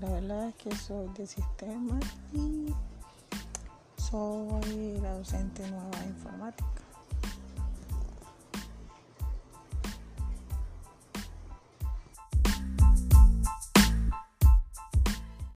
la verdad es que soy de sistema y soy la docente nueva de informática.